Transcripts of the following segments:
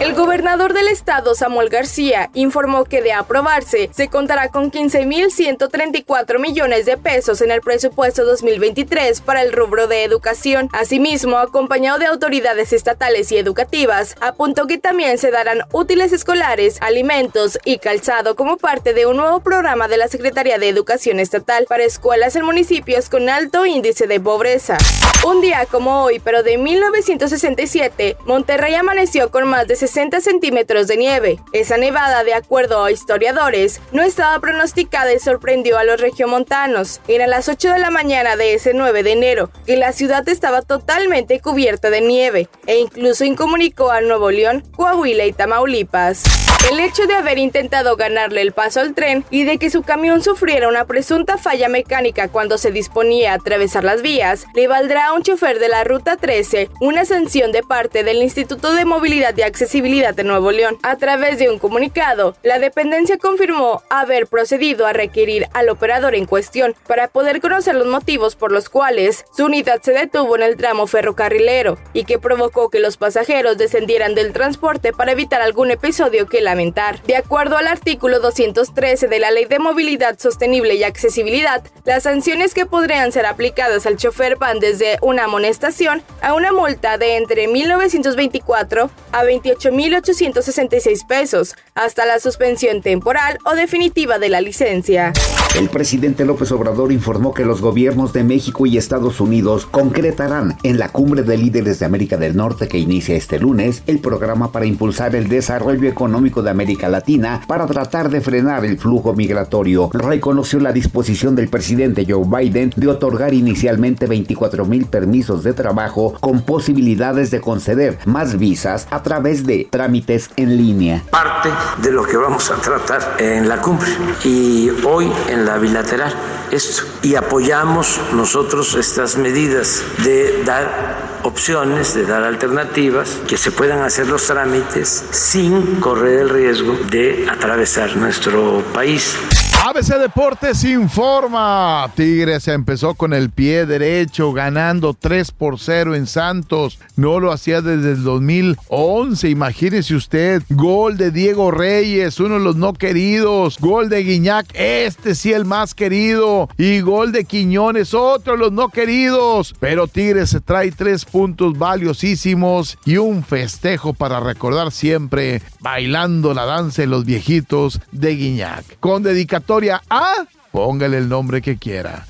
El gobernador del estado, Samuel García, informó que de aprobarse, se contará con 15.134 millones de pesos en el presupuesto 2023 para el rubro de educación. Asimismo, acompañado de autoridades estatales y educativas, apuntó que también se darán útiles escolares, alimentos y calzado como parte de un nuevo programa de la Secretaría de Educación Estatal para escuelas en municipios con alto índice de pobreza. Un día como hoy, pero de 1967, Monterrey amaneció con más de 60 centímetros de nieve. Esa nevada, de acuerdo a historiadores, no estaba pronosticada y sorprendió a los regiomontanos. Era las 8 de la mañana de ese 9 de enero, que la ciudad estaba totalmente cubierta de nieve, e incluso incomunicó a Nuevo León, Coahuila y Tamaulipas. El hecho de haber intentado ganarle el paso al tren y de que su camión sufriera una presunta falla mecánica cuando se disponía a atravesar las vías, le valdrá a un chofer de la Ruta 13 una sanción de parte del Instituto de Movilidad y Accesibilidad de Nuevo León. A través de un comunicado, la dependencia confirmó haber procedido a requerir al operador en cuestión para poder conocer los motivos por los cuales su unidad se detuvo en el tramo ferrocarrilero y que provocó que los pasajeros descendieran del transporte para evitar algún episodio que la de acuerdo al artículo 213 de la Ley de Movilidad Sostenible y Accesibilidad, las sanciones que podrían ser aplicadas al chofer van desde una amonestación a una multa de entre 1.924 a 28.866 pesos, hasta la suspensión temporal o definitiva de la licencia. El presidente López Obrador informó que los gobiernos de México y Estados Unidos concretarán en la cumbre de líderes de América del Norte que inicia este lunes el programa para impulsar el desarrollo económico de América Latina para tratar de frenar el flujo migratorio. Reconoció la disposición del presidente Joe Biden de otorgar inicialmente 24 mil permisos de trabajo con posibilidades de conceder más visas a través de trámites en línea. Parte de lo que vamos a tratar en la cumbre y hoy en la bilateral esto y apoyamos nosotros estas medidas de dar opciones, de dar alternativas, que se puedan hacer los trámites sin correr el riesgo de atravesar nuestro país. ABC Deportes informa. Tigres empezó con el pie derecho, ganando 3 por 0 en Santos. No lo hacía desde el 2011. Imagínese usted. Gol de Diego Reyes, uno de los no queridos. Gol de Guiñac, este sí el más querido. Y gol de Quiñones, otro de los no queridos. Pero Tigres se trae tres puntos valiosísimos y un festejo para recordar siempre bailando la danza de los viejitos de Guiñac. Con dedicación a, póngale el nombre que quiera.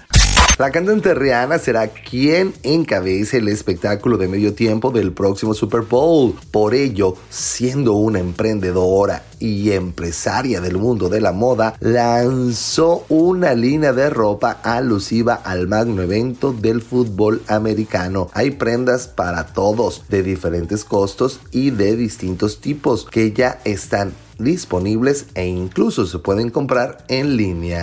La cantante Rihanna será quien encabece el espectáculo de medio tiempo del próximo Super Bowl. Por ello, siendo una emprendedora y empresaria del mundo de la moda, lanzó una línea de ropa alusiva al magno evento del fútbol americano. Hay prendas para todos, de diferentes costos y de distintos tipos, que ya están disponibles e incluso se pueden comprar en línea.